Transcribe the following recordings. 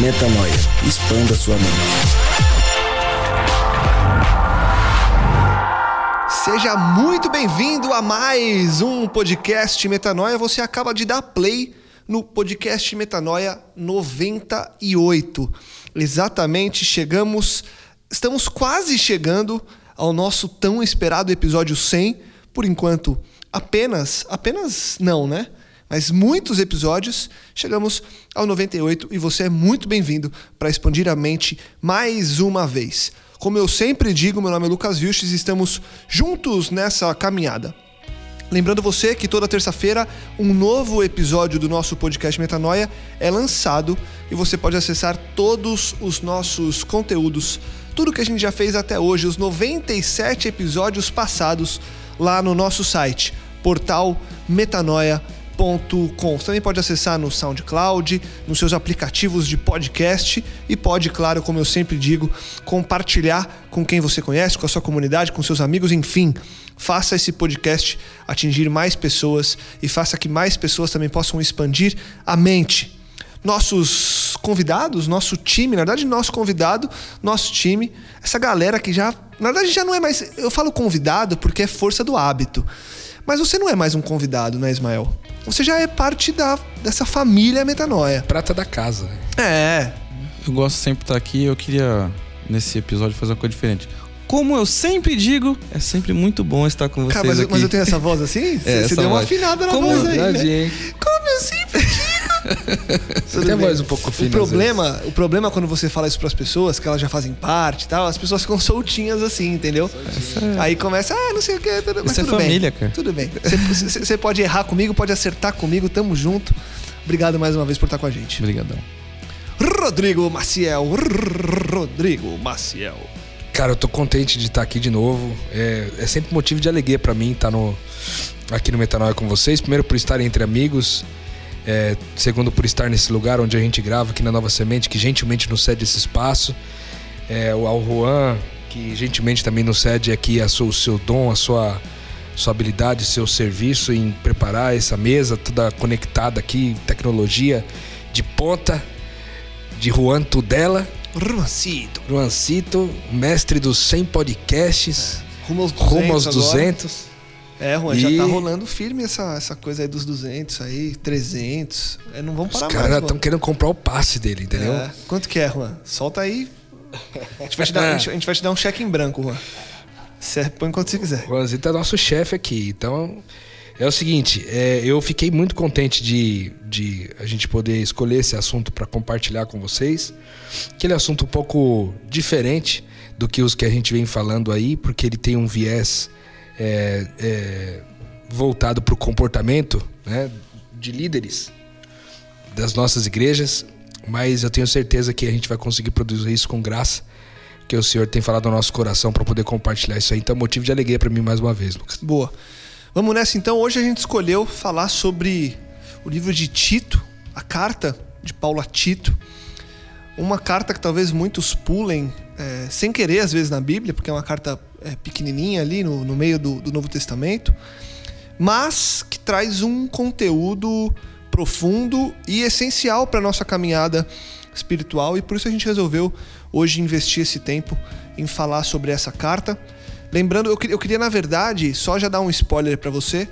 Metanoia. Expanda sua mente. Seja muito bem-vindo a mais um podcast Metanoia. Você acaba de dar play no podcast Metanoia 98. Exatamente, chegamos, estamos quase chegando ao nosso tão esperado episódio 100. Por enquanto, apenas, apenas não, né? Mas muitos episódios, chegamos ao 98 e você é muito bem-vindo para expandir a mente mais uma vez. Como eu sempre digo, meu nome é Lucas Vilches e estamos juntos nessa caminhada. Lembrando você que toda terça-feira um novo episódio do nosso podcast Metanoia é lançado e você pode acessar todos os nossos conteúdos, tudo que a gente já fez até hoje, os 97 episódios passados lá no nosso site, portal metanoia.com. Você também pode acessar no SoundCloud, nos seus aplicativos de podcast e pode, claro, como eu sempre digo, compartilhar com quem você conhece, com a sua comunidade, com seus amigos, enfim. Faça esse podcast atingir mais pessoas e faça que mais pessoas também possam expandir a mente. Nossos convidados, nosso time, na verdade, nosso convidado, nosso time, essa galera que já. Na verdade, já não é mais. Eu falo convidado porque é força do hábito. Mas você não é mais um convidado, né, Ismael? Você já é parte da, dessa família metanoia. Prata da casa. É. Eu gosto sempre de estar aqui. Eu queria, nesse episódio, fazer uma coisa diferente. Como eu sempre digo, é sempre muito bom estar com É, tem a voz um pouco fina. O problema, o problema quando você fala isso pras pessoas, que elas já fazem parte e tal, as pessoas ficam soltinhas assim, entendeu? Aí começa, ah, não sei o que, tudo, mas Isso é tudo bem. família, cara. Tudo bem. Você- pode errar comigo, pode acertar comigo, tamo junto. Obrigado mais uma vez por estar com a gente. Obrigadão. Rodrigo Maciel. Rodrigo Maciel. Cara, eu tô contente de estar aqui de novo. É, é sempre motivo de alegria pra mim estar no, aqui no Metanoia com vocês. Primeiro, por estar entre amigos. É, segundo, por estar nesse lugar onde a gente grava aqui na Nova Semente, que gentilmente nos cede esse espaço. É, o ao Juan, que gentilmente também nos cede aqui a sua- o seu dom, a sua, sua habilidade, seu serviço em preparar essa mesa toda conectada aqui, tecnologia de ponta, de Juan Tudela. Romancito. Juancito, mestre dos 100 podcasts, Rumo aos 200. rumo aos agora. 200. É, Juan, já E- tá rolando firme essa, essa coisa aí dos 200 aí, 300. É, não vão Os parar caras mais, estão querendo comprar o passe dele, entendeu? É. Quanto que é, Juan? Solta aí. A gente vai te dar, gente, a gente vai te dar um cheque em branco, Juan. Você põe quanto você quiser. O Juanzito é nosso chefe aqui. Então, é o seguinte, é, eu fiquei muito contente de, de a gente poder escolher esse assunto para compartilhar com vocês. Aquele assunto um pouco diferente do que os que a gente vem falando aí, porque ele tem um viés é, é, voltado para o comportamento né, de líderes das nossas igrejas. Mas eu tenho certeza que a gente vai conseguir produzir isso com graça. Que o Senhor tem falado no nosso coração para poder compartilhar isso aí. Então, motivo de alegria para mim mais uma vez, Lucas. Boa. Vamos nessa então. Hoje a gente escolheu falar sobre o livro de Tito, a carta de Paulo a Tito. Uma carta que talvez muitos pulem é, sem querer, às vezes, na Bíblia, porque é uma carta é, pequenininha ali no, no meio do, do Novo Testamento, mas que traz um conteúdo profundo e essencial para nossa caminhada espiritual e por isso a gente resolveu hoje investir esse tempo em falar sobre essa carta. Lembrando, eu, queria- eu queria, na verdade, só já dar um spoiler para você.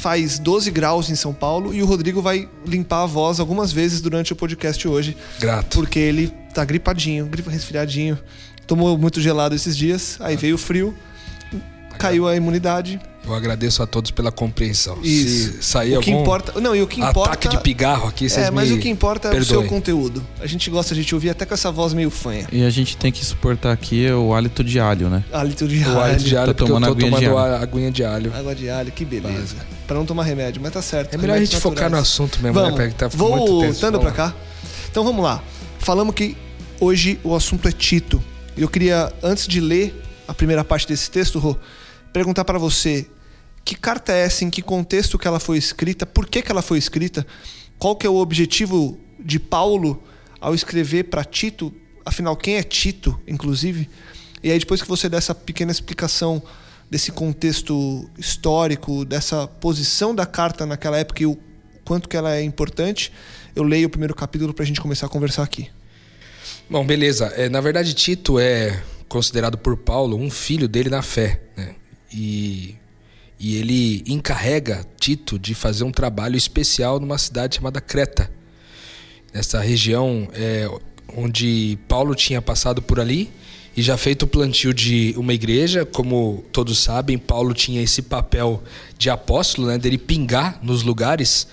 Faz 12 graus em São Paulo e o Rodrigo vai limpar a voz algumas vezes durante o podcast hoje. Grato. Porque ele Tá gripadinho, gripa resfriadinho. Tomou muito gelado esses dias, aí veio o frio, caiu a imunidade. Eu agradeço a todos pela compreensão. Isso. Se sair o que algum importa, não, e o que importa ataque de pigarro aqui, vocês É, mas me o que importa é o perdoem. seu conteúdo. A gente gosta de te ouvir até com essa voz meio fanha. E a gente tem que suportar aqui o hálito de alho, né? Hálito de O alho de alho, alho, Tô porque eu tomando tô aguinha de tomando alho. a aguinha de alho. água de alho, que beleza. Pra não tomar remédio, mas tá certo. É melhor a gente remédios focar no naturais. assunto mesmo, Vamos, né? Tá muito tenso. voltando Vamos pra lá. cá. Então vamos lá. Falamos que hoje o assunto é Tito. Eu queria, antes de ler a primeira parte desse texto, Rô, perguntar pra você que carta é essa, em que contexto que ela foi escrita, por que, que ela foi escrita, qual que é o objetivo de Paulo ao escrever pra Tito, afinal, quem é Tito, inclusive? E aí, depois que você der essa pequena explicação desse contexto histórico, dessa posição da carta naquela época e o quanto que ela é importante, eu leio o primeiro capítulo pra gente começar a conversar aqui. Bom, beleza. É, na verdade, Tito é considerado por Paulo um filho dele na fé. Né? E, e ele encarrega Tito de fazer um trabalho especial numa cidade chamada Creta. Nessa região é, onde Paulo tinha passado por ali e já feito o plantio de uma igreja. Como todos sabem, Paulo tinha esse papel de apóstolo, né, dele pingar nos lugares.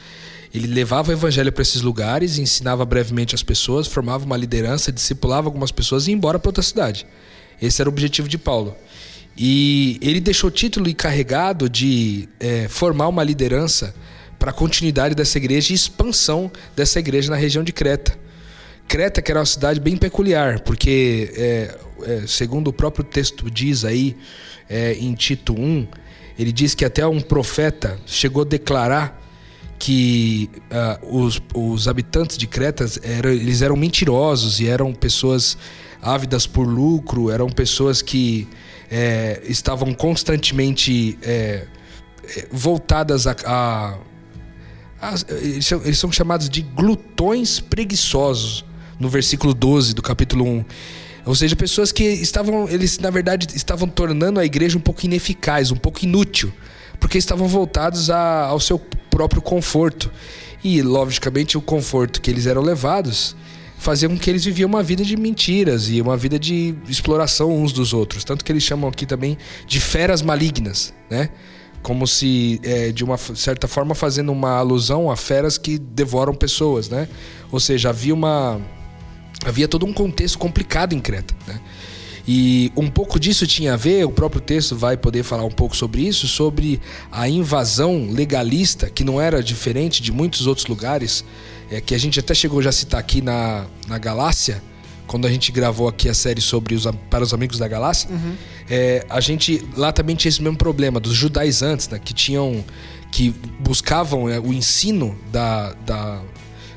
Ele levava o evangelho para esses lugares, ensinava brevemente as pessoas, formava uma liderança, discipulava algumas pessoas e ia embora para outra cidade. Esse era o objetivo de Paulo. E ele deixou o título encarregado de eh, formar uma liderança para a continuidade dessa igreja e expansão dessa igreja na região de Creta. Creta, que era uma cidade bem peculiar, porque, é, é, segundo o próprio texto diz aí, é, em Tito 1, ele diz que até um profeta chegou a declarar que ah, os, os habitantes de Creta eram, eles eram mentirosos e eram pessoas ávidas por lucro, eram pessoas que é, estavam constantemente é, voltadas a, a eles, são, eles são chamados de glutões preguiçosos no versículo 12 do capítulo 1. Ou seja, pessoas que estavam, eles na verdade estavam tornando a igreja um pouco ineficaz, um pouco inútil, porque estavam voltados a- ao seu próprio conforto. E, logicamente, o conforto que eles eram levados fazia com que eles viviam uma vida de mentiras e uma vida de exploração uns dos outros. Tanto que eles chamam aqui também de feras malignas, né? como se é, de uma certa forma fazendo uma alusão a feras que devoram pessoas, né? Ou seja, havia uma havia todo um contexto complicado em Creta, né? E um pouco disso tinha a ver, o próprio texto vai poder falar um pouco sobre isso, sobre a invasão legalista, que não era diferente de muitos outros lugares, é, que a gente até chegou já a citar aqui na, na Galácia, quando a gente gravou aqui a série sobre os, para os amigos da Galácia, é, a gente lá também tinha esse mesmo problema dos judaizantes, né, que tinham que buscavam é, o ensino da, da,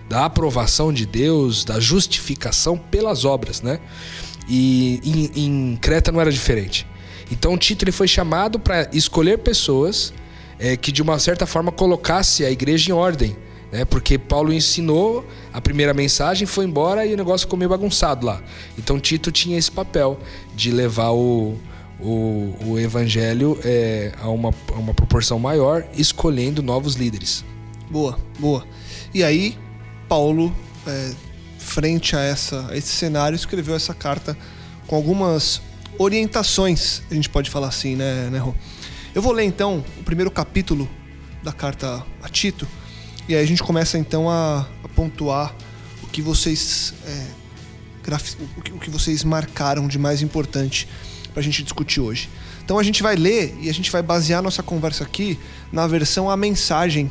da aprovação de Deus, da justificação pelas obras, né? E em, em Creta não era diferente. Então Tito ele foi chamado para escolher pessoas é, que de uma certa forma colocasse a igreja em ordem, né? Porque Paulo ensinou a primeira mensagem, foi embora e o negócio ficou meio bagunçado lá. Então Tito tinha esse papel de levar o, o, o evangelho é, a, uma, a uma proporção maior, escolhendo novos líderes. Boa, boa. E aí, Paulo, é, frente a, essa, a esse cenário, escreveu essa carta com algumas orientações, a gente pode falar assim, né, né Rô? Eu vou ler então o primeiro capítulo da carta a Tito, e aí a gente começa então a, a pontuar o que vocês. é, graf- o que- o que vocês marcaram de mais importante para a gente discutir hoje. Então a gente vai ler e a gente vai basear nossa conversa aqui na versão a mensagem.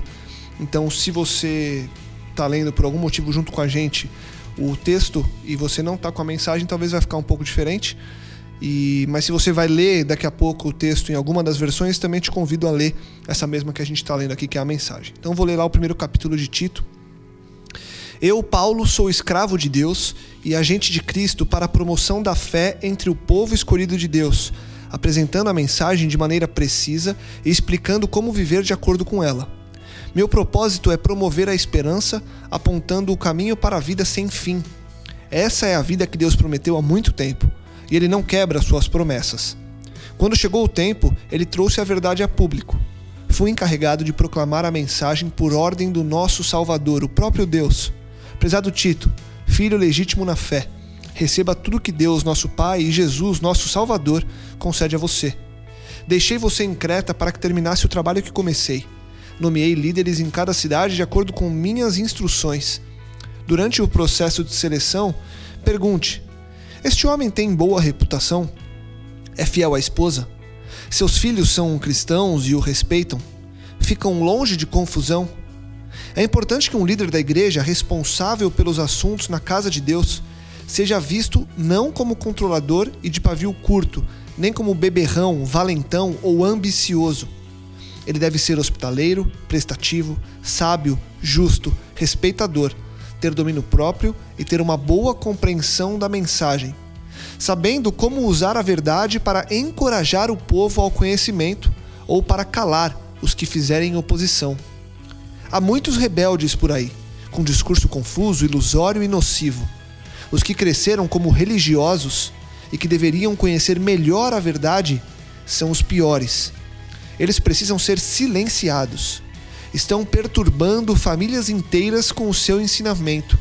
Então se você tá lendo por algum motivo junto com a gente o texto e você não tá com a mensagem, talvez vai ficar um pouco diferente. E, mas se você vai ler daqui a pouco o texto em alguma das versões, também te convido a ler essa mesma que a gente está lendo aqui, que é a mensagem. Então vou ler lá o primeiro capítulo de Tito. Eu, Paulo, sou escravo de Deus e agente de Cristo para a promoção da fé entre o povo escolhido de Deus, apresentando a mensagem de maneira precisa e explicando como viver de acordo com ela. Meu propósito é promover a esperança, apontando o caminho para a vida sem fim. Essa é a vida que Deus prometeu há muito tempo, e Ele não quebra suas promessas. Quando chegou o tempo, Ele trouxe a verdade a público. Fui encarregado de proclamar a mensagem por ordem do nosso Salvador, o próprio Deus. Prezado Tito, filho legítimo na fé, receba tudo que Deus, nosso Pai, e Jesus, nosso Salvador, concede a você. Deixei você em Creta para que terminasse o trabalho que comecei. Nomeei líderes em cada cidade de acordo com minhas instruções. Durante o processo de seleção, pergunte: Este homem tem boa reputação? É fiel à esposa? Seus filhos são cristãos e o respeitam? Ficam longe de confusão? É importante que um líder da igreja responsável pelos assuntos na casa de Deus seja visto não como controlador e de pavio curto, nem como beberrão, valentão ou ambicioso. Ele deve ser hospitaleiro, prestativo, sábio, justo, respeitador, ter domínio próprio e ter uma boa compreensão da mensagem, sabendo como usar a verdade para encorajar o povo ao conhecimento ou para calar os que fizerem oposição. Há muitos rebeldes por aí, com discurso confuso, ilusório e nocivo. Os que cresceram como religiosos e que deveriam conhecer melhor a verdade são os piores. Eles precisam ser silenciados. Estão perturbando famílias inteiras com o seu ensinamento.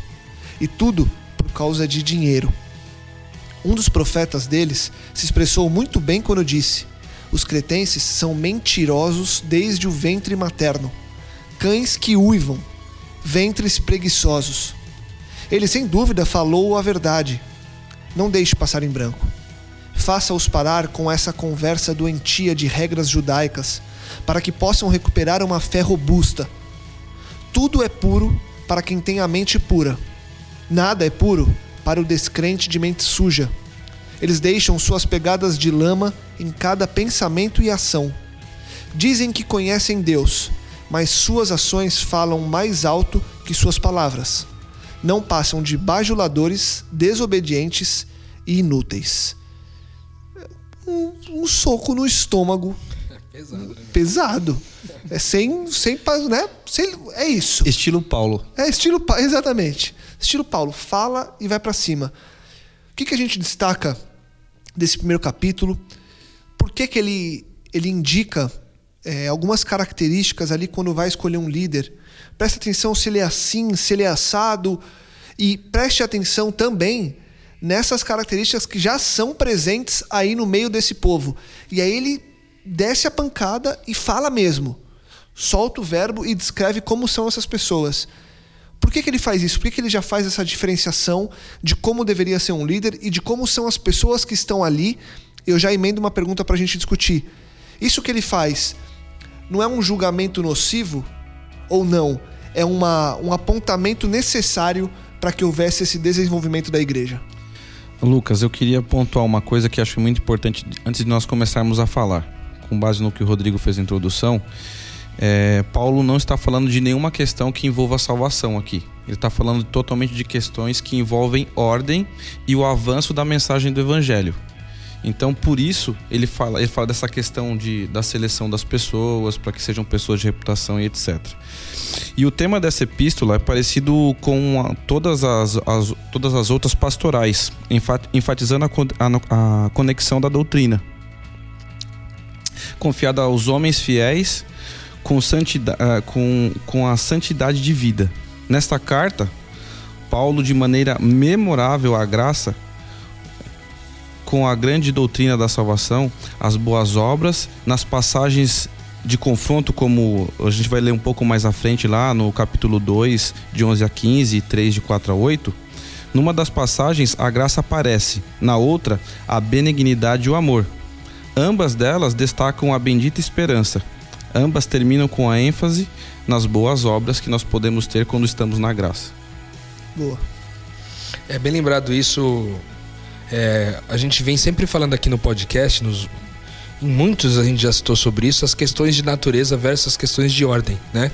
E tudo por causa de dinheiro. Um dos profetas deles se expressou muito bem quando disse: Os cretenses são mentirosos desde o ventre materno, cães que uivam, ventres preguiçosos. Ele sem dúvida falou a verdade. Não deixe passar em branco. Faça-os parar com essa conversa doentia de regras judaicas, para que possam recuperar uma fé robusta. Tudo é puro para quem tem a mente pura. Nada é puro para o descrente de mente suja. Eles deixam suas pegadas de lama em cada pensamento e ação. Dizem que conhecem Deus, mas suas ações falam mais alto que suas palavras não passam de bajuladores, desobedientes e inúteis. Um, um soco no estômago. Pesado. Né? Pesado. É sem, sem, né? Sem, é isso. Estilo Paulo. É estilo exatamente. Estilo Paulo. Fala e vai para cima. O que, que a gente destaca desse primeiro capítulo? Por que, que ele, ele indica é, algumas características ali quando vai escolher um líder? Preste atenção se ele é assim, se ele é assado. E preste atenção também nessas características que já são presentes aí no meio desse povo. E aí ele desce a pancada e fala mesmo. Solta o verbo e descreve como são essas pessoas. Por que, que ele faz isso? Por que, que ele já faz essa diferenciação de como deveria ser um líder e de como são as pessoas que estão ali? Eu já emendo uma pergunta para a gente discutir. Isso que ele faz não é um julgamento nocivo ou não? é uma, um apontamento necessário para que houvesse esse desenvolvimento da igreja. Lucas, eu queria pontuar uma coisa que acho muito importante antes de nós começarmos a falar. Com base no que o Rodrigo fez na introdução, é, Paulo não está falando de nenhuma questão que envolva a salvação aqui. Ele está falando totalmente de questões que envolvem ordem e o avanço da mensagem do evangelho. Então, por isso, ele fala, ele fala dessa questão de, da seleção das pessoas, para que sejam pessoas de reputação e etc. E o tema dessa epístola é parecido com a, todas, as, as, todas as outras pastorais, enfatizando a, a, conexão da doutrina. Confiada aos homens fiéis com, santidade, ah, com, com a santidade de vida. Nesta carta, Paulo, de maneira memorável à graça, com a grande doutrina da salvação, as boas obras, nas passagens de confronto, como a gente vai ler um pouco mais à frente lá no capítulo 2, de 11 a 15 e 3, de 4 a 8. Numa das passagens, a graça aparece, na outra, a benignidade e o amor. Ambas delas destacam a bendita esperança. Ambas terminam com a ênfase nas boas obras que nós podemos ter quando estamos na graça. Boa. É bem lembrado isso é, a gente vem sempre falando aqui no podcast, nos, em muitos a gente já citou sobre isso, as questões de natureza versus as questões de ordem, né?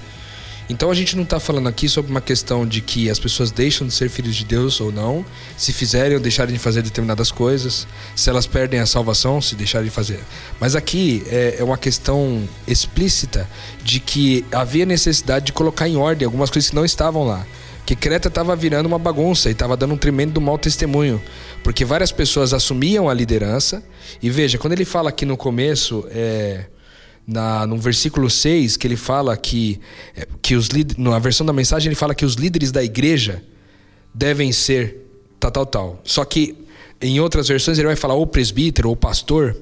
Então a gente não está falando aqui sobre uma questão de que as pessoas deixam de ser filhos de Deus ou não, se fizerem ou deixarem de fazer determinadas coisas, se elas perdem a salvação, se deixarem de fazer. Mas aqui é, é uma questão explícita de que havia necessidade de colocar em ordem algumas coisas que não estavam lá que Creta estava virando uma bagunça e estava dando um tremendo mau testemunho, porque várias pessoas assumiam a liderança. E veja, quando ele fala aqui no começo, é, na, no versículo 6, que ele fala que, é, que os na versão da mensagem, ele fala que os líderes da igreja devem ser tal, tal, tal. Só que em outras versões ele vai falar ou presbítero ou pastor.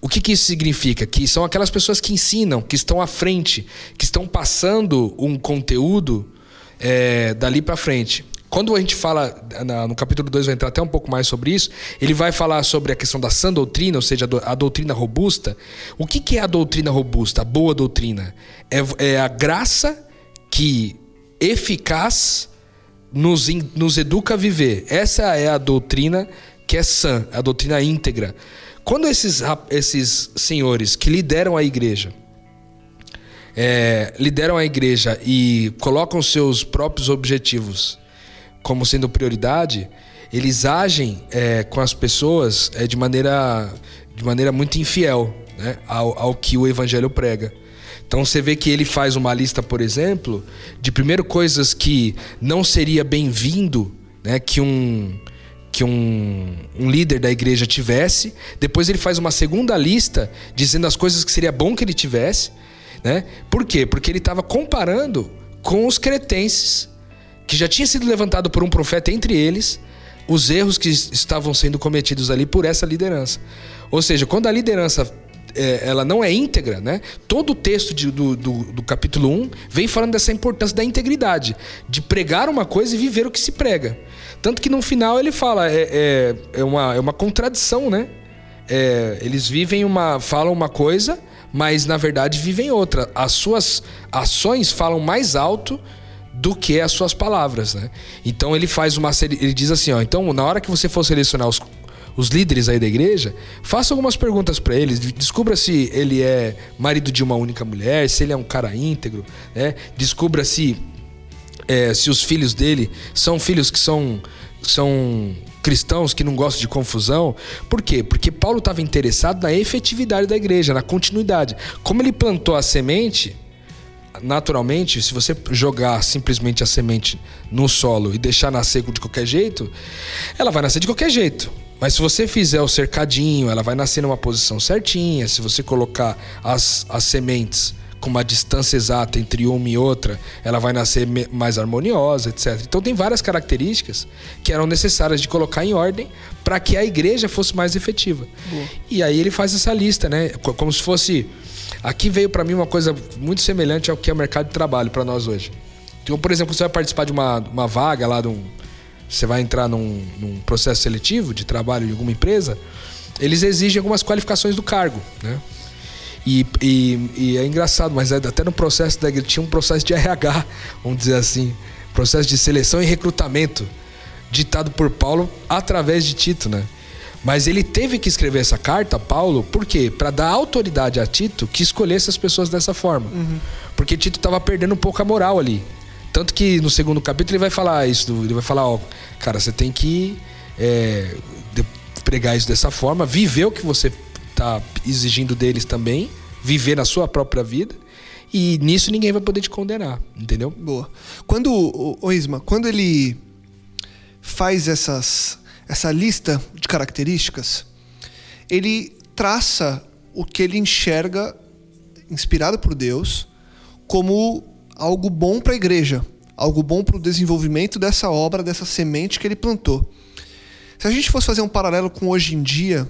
O que, que isso significa? Que são aquelas pessoas que ensinam, que estão à frente, que estão passando um conteúdo é, dali para frente. Quando a gente fala, no capítulo 2 vai entrar até um pouco mais sobre isso, ele vai falar sobre a questão da sã doutrina, ou seja, a doutrina robusta. O que, é a doutrina robusta, a boa doutrina? É, é a graça que eficaz nos, nos educa a viver. Essa é a doutrina que é sã, a doutrina íntegra. Quando esses, esses senhores que lideram a igreja, é, lideram a igreja e colocam seus próprios objetivos como sendo prioridade, eles agem é, com as pessoas é, de, maneira, de maneira muito infiel né, ao, ao que o evangelho prega. Então você vê que ele faz uma lista, por exemplo, de primeiro coisas que não seria bem-vindo, né, que um que um, um, líder da igreja tivesse. Depois ele faz uma segunda lista dizendo as coisas que seria bom que ele tivesse, né? Por quê? Porque ele estava comparando com os cretenses que já tinha sido levantado por um profeta entre eles, os erros que estavam sendo cometidos ali por essa liderança. Ou seja, quando a liderança é, ela não é íntegra, né? Todo o texto de, do, do, do, capítulo 1 vem falando dessa importância da integridade, de pregar uma coisa e viver o que se prega. Tanto que no final ele fala, é, é, é uma, é uma contradição, né? É, eles vivem uma. falam uma coisa, mas na verdade vivem outra. As suas ações falam mais alto do que as suas palavras, né? Então ele faz uma ele diz assim, ó, então na hora que você for selecionar os, os líderes aí da igreja, faça algumas perguntas para eles, descubra se ele é marido de uma única mulher, se ele é um cara íntegro, né? Descubra se é, se os filhos dele são filhos que são são cristãos que não gostam de confusão. Por quê? Porque Paulo estava interessado na efetividade da igreja, na continuidade. Como ele plantou a semente, naturalmente, se você jogar simplesmente a semente no solo e deixar nascer de qualquer jeito, ela vai nascer de qualquer jeito. Mas se você fizer o cercadinho, ela vai nascer numa posição certinha. Se você colocar as, as sementes com uma distância exata entre uma e outra, ela vai nascer mais harmoniosa, etc. Então tem várias características que eram necessárias de colocar em ordem para que a igreja fosse mais efetiva. Boa. E aí ele faz essa lista, né? Como se fosse Aqui veio para mim uma coisa muito semelhante ao que é o mercado de trabalho para nós hoje. Então, por exemplo, você vai participar de uma, uma vaga lá, de um, você vai entrar num, num, processo seletivo de trabalho em alguma empresa, eles exigem algumas qualificações do cargo, né? E, e, e é engraçado, mas é, até no processo da tinha um processo de RH, vamos dizer assim, processo de seleção e recrutamento ditado por Paulo através de Tito, né? Mas ele teve que escrever essa carta, Paulo, por quê? Para dar autoridade a Tito que escolhesse as pessoas dessa forma. Uhum. Porque Tito estava perdendo um pouco a moral ali. Tanto que no segundo capítulo ele vai falar isso, ele vai falar, ó, cara, você tem que é, pregar isso dessa forma, viver o que você está exigindo deles também, viver na sua própria vida. E nisso ninguém vai poder te condenar, entendeu? Boa. Quando, o Isma, quando ele faz essas essa lista de características, ele traça o que ele enxerga, inspirado por Deus, como algo bom para a igreja, algo bom para o desenvolvimento dessa obra, dessa semente que ele plantou. Se a gente fosse fazer um paralelo com hoje em dia,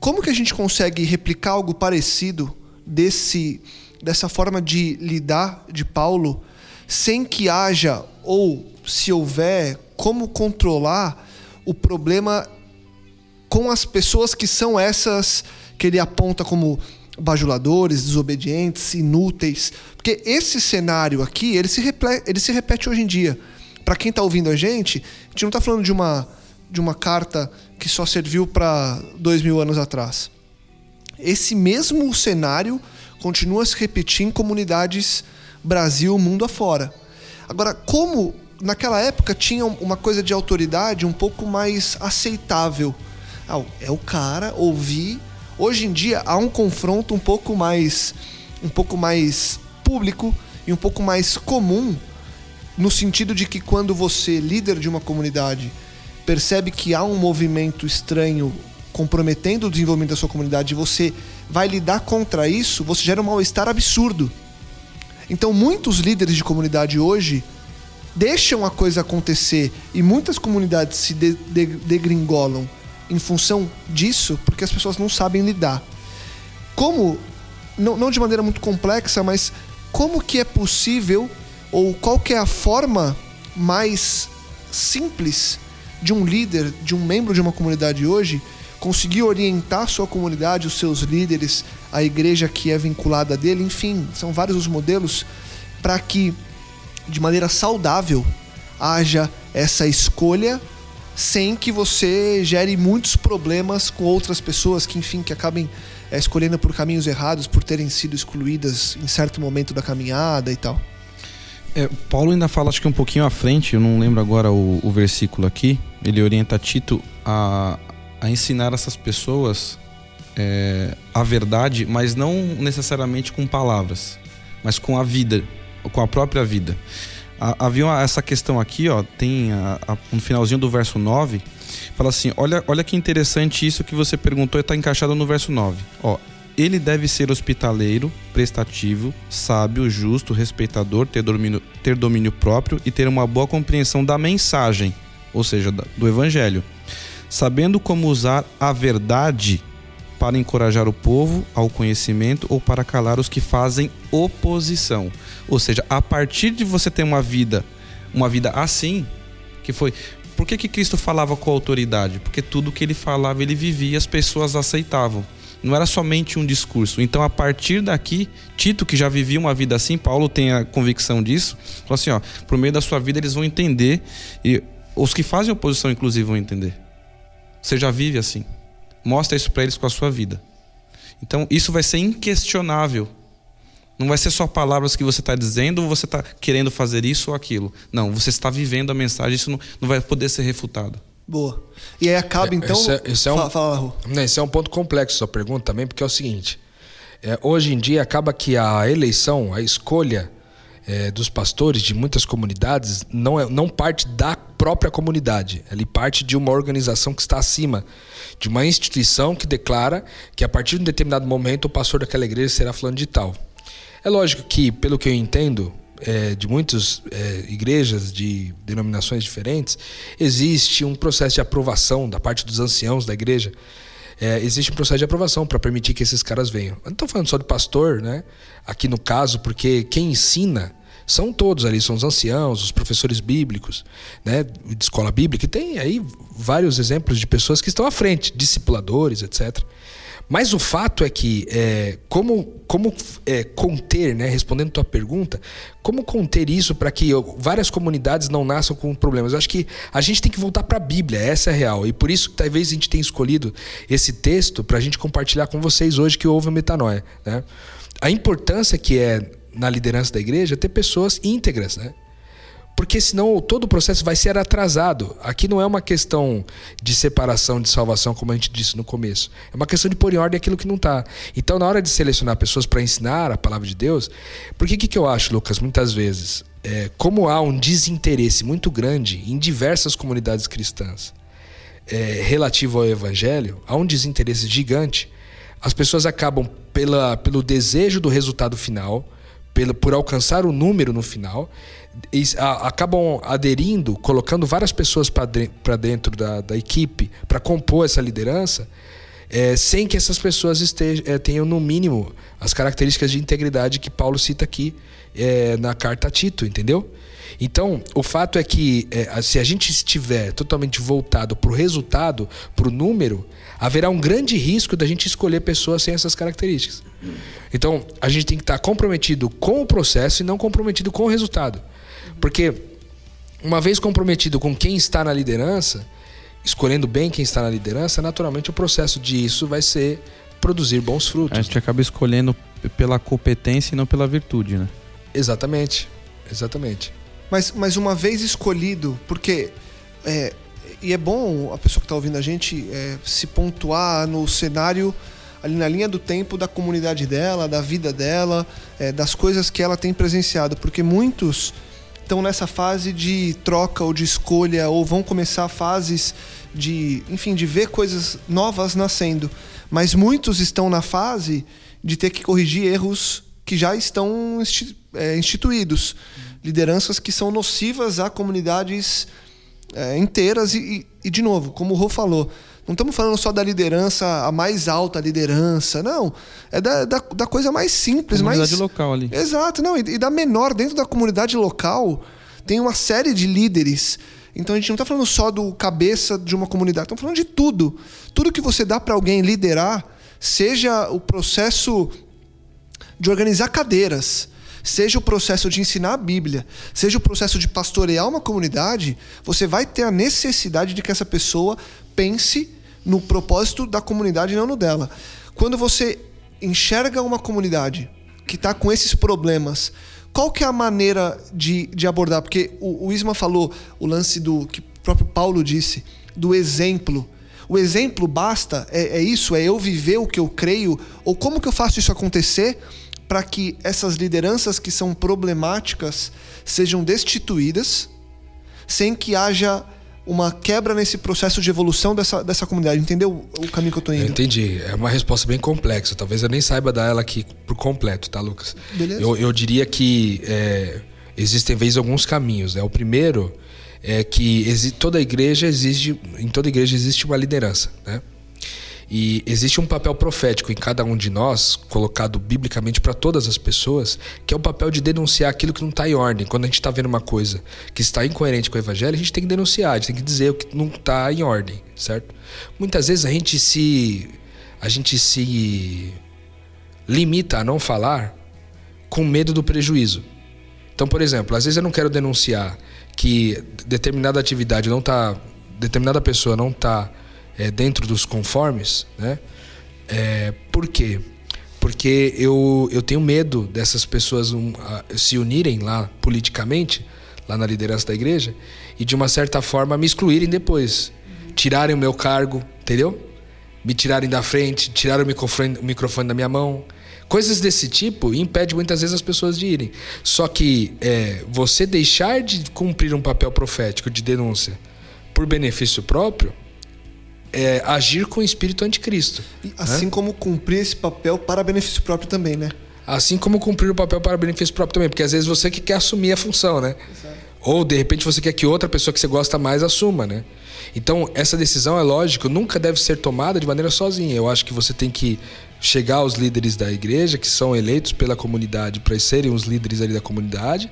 como que a gente consegue replicar algo parecido desse dessa forma de lidar de Paulo sem que haja ou se houver como controlar o problema com as pessoas que são essas que ele aponta como bajuladores, desobedientes, inúteis. Porque esse cenário aqui, ele se, ele se repete hoje em dia. Para quem está ouvindo a gente, a gente não está falando de uma, de uma carta que só serviu para dois mil anos atrás. Esse mesmo cenário continua se repetindo em comunidades Brasil, mundo afora. Agora, como naquela época tinha uma coisa de autoridade um pouco mais aceitável. Ah, é o cara ouvir. Hoje em dia há um confronto um pouco mais um pouco mais público e um pouco mais comum no sentido de que quando você, líder de uma comunidade, percebe que há um movimento estranho comprometendo o desenvolvimento da sua comunidade e você vai lidar contra isso, você gera um mal-estar absurdo. Então, muitos líderes de comunidade hoje deixam a coisa acontecer e muitas comunidades se de, de, degringolam em função disso porque as pessoas não sabem lidar. Como, não, não de maneira muito complexa, mas como que é possível ou qual que é a forma mais simples de um líder, de um membro de uma comunidade hoje conseguir orientar sua comunidade, os seus líderes, a igreja que é vinculada dele, enfim, são vários os modelos para que de maneira saudável haja essa escolha sem que você gere muitos problemas com outras pessoas que, enfim, que acabem é, escolhendo por caminhos errados, por terem sido excluídas em certo momento da caminhada e tal. É, Paulo ainda fala, acho que um pouquinho à frente, eu não lembro agora o, o versículo aqui. Ele orienta Tito a, a ensinar essas pessoas é, a verdade, mas não necessariamente com palavras, mas com a vida, com a própria vida. Havia essa questão aqui, ó, tem a, a, no finalzinho do verso 9, fala assim: olha, olha que interessante isso que você perguntou e está encaixado no verso 9. Ó, ele deve ser hospitaleiro, prestativo, sábio, justo, respeitador, ter domínio, ter domínio próprio e ter uma boa compreensão da mensagem, ou seja, do evangelho sabendo como usar a verdade para encorajar o povo ao conhecimento ou para calar os que fazem oposição. Ou seja, a partir de você ter uma vida, uma vida assim, que foi por que, que Cristo falava com autoridade? Porque tudo que ele falava, ele vivia e as pessoas aceitavam. Não era somente um discurso. Então, a partir daqui, Tito, que já vivia uma vida assim, Paulo tem a convicção disso, falou assim: ó, por meio da sua vida eles vão entender, e os que fazem oposição, inclusive, vão entender. Você já vive assim. Mostra isso para eles com a sua vida. Então, isso vai ser inquestionável. Não vai ser só palavras que você está dizendo ou você está querendo fazer isso ou aquilo. Não, você está vivendo a mensagem, isso não, não vai poder ser refutado. Boa. E aí acaba, é, então. Esse é, esse é um, fala, fala, esse é um ponto complexo, sua pergunta também, porque é o seguinte: é, hoje em dia acaba que a eleição, a escolha é, dos pastores de muitas comunidades não, é, não parte da própria comunidade, ele parte de uma organização que está acima, de uma instituição que declara que a partir de um determinado momento o pastor daquela igreja será falando de tal. É lógico que, pelo que eu entendo, é, de muitas é, igrejas de denominações diferentes, existe um processo de aprovação da parte dos anciãos da igreja. É, existe um processo de aprovação para permitir que esses caras venham. Eu não estou falando só de pastor, né? Aqui no caso, porque quem ensina são todos ali, são os anciãos, os professores bíblicos, né, de escola bíblica, e tem aí vários exemplos de pessoas que estão à frente, discipuladores, etc. Mas o fato é que, é, como, como é, conter, né, respondendo a tua pergunta, como conter isso para que várias comunidades não nasçam com problemas? Eu acho que a gente tem que voltar para a Bíblia, essa é a real. E por isso que talvez a gente tenha escolhido esse texto para a gente compartilhar com vocês hoje que houve a metanoia. Né? A importância que é na liderança da igreja ter pessoas íntegras, né? Porque senão todo o processo vai ser atrasado. Aqui não é uma questão de separação de salvação, como a gente disse no começo. É uma questão de pôr em ordem aquilo que não está. Então, na hora de selecionar pessoas para ensinar a palavra de Deus, porque o que, que eu acho, Lucas, muitas vezes? É, como há um desinteresse muito grande em diversas comunidades cristãs é, relativo ao evangelho, há um desinteresse gigante. As pessoas acabam pela, pelo desejo do resultado final pelo, por alcançar o número no final, acabam aderindo, colocando várias pessoas para dentro da, da equipe para compor essa liderança, é, sem que essas pessoas estejam, é, tenham, no mínimo, as características de integridade que Paulo cita aqui é, na carta a Tito, entendeu? Então, o fato é que é, se a gente estiver totalmente voltado para o resultado, para o número, haverá um grande risco da gente escolher pessoas sem essas características. Então, a gente tem que estar comprometido com o processo e não comprometido com o resultado. Porque, uma vez comprometido com quem está na liderança, escolhendo bem quem está na liderança, naturalmente o processo disso vai ser produzir bons frutos. A gente acaba escolhendo pela competência e não pela virtude, né? Exatamente. Exatamente. Mas, mas uma vez escolhido, porque. É, e é bom a pessoa que está ouvindo a gente é, se pontuar no cenário, ali na linha do tempo da comunidade dela, da vida dela, é, das coisas que ela tem presenciado, porque muitos estão nessa fase de troca ou de escolha, ou vão começar fases de, enfim, de ver coisas novas nascendo. Mas muitos estão na fase de ter que corrigir erros que já estão é, instituídos lideranças que são nocivas a comunidades é, inteiras. E, e, e, de novo, como o Rô falou, não estamos falando só da liderança, a mais alta liderança, não. É da, da, da coisa mais simples, comunidade mais. local ali. Exato, não. E, e da menor, dentro da comunidade local, tem uma série de líderes. Então a gente não está falando só do cabeça de uma comunidade, estamos falando de tudo. Tudo que você dá para alguém liderar, seja o processo de organizar cadeiras, seja o processo de ensinar a Bíblia, seja o processo de pastorear uma comunidade, você vai ter a necessidade de que essa pessoa pense no propósito da comunidade não no dela. Quando você enxerga uma comunidade que está com esses problemas, qual que é a maneira de, de abordar? Porque o, o Isma falou o lance do que o próprio Paulo disse, do exemplo. O exemplo basta, é, é isso, é eu viver o que eu creio, ou como que eu faço isso acontecer para que essas lideranças que são problemáticas sejam destituídas, sem que haja uma quebra nesse processo de evolução dessa, dessa comunidade. Entendeu o caminho que eu estou indo? Eu entendi. É uma resposta bem complexa. Talvez eu nem saiba dar ela aqui por completo, tá, Lucas? Beleza. Eu, eu diria que é, existem, vezes, alguns caminhos. Né? O primeiro é que toda igreja existe, em toda igreja existe uma liderança, né? E existe um papel profético em cada um de nós, colocado biblicamente para todas as pessoas, que é o papel de denunciar aquilo que não está em ordem. Quando a gente está vendo uma coisa que está incoerente com o evangelho, a gente tem que denunciar, a gente tem que dizer o que não está em ordem, certo? Muitas vezes a gente se a gente se limita a não falar com medo do prejuízo. Então, por exemplo, às vezes eu não quero denunciar que determinada atividade não está, determinada pessoa não está é, dentro dos conformes, né? É, por quê? Porque eu, eu tenho medo dessas pessoas um, a, se unirem lá politicamente, lá na liderança da igreja, e de uma certa forma me excluírem depois. Tirarem o meu cargo, entendeu? Me tirarem da frente, tirarem o microfone, o microfone da minha mão. Coisas desse tipo impede muitas vezes as pessoas de irem. Só que é, você deixar de cumprir um papel profético de denúncia por benefício próprio é, agir com o espírito anticristo. E assim né? como cumprir esse papel para benefício próprio também, né? Assim como cumprir o papel para benefício próprio também, porque às vezes você que quer assumir a função, né? Exato. Ou de repente você quer que outra pessoa que você gosta mais assuma, né? Então, essa decisão, é lógico, nunca deve ser tomada de maneira sozinha. Eu acho que você tem que chegar aos líderes da igreja, que são eleitos pela comunidade, para serem os líderes ali da comunidade,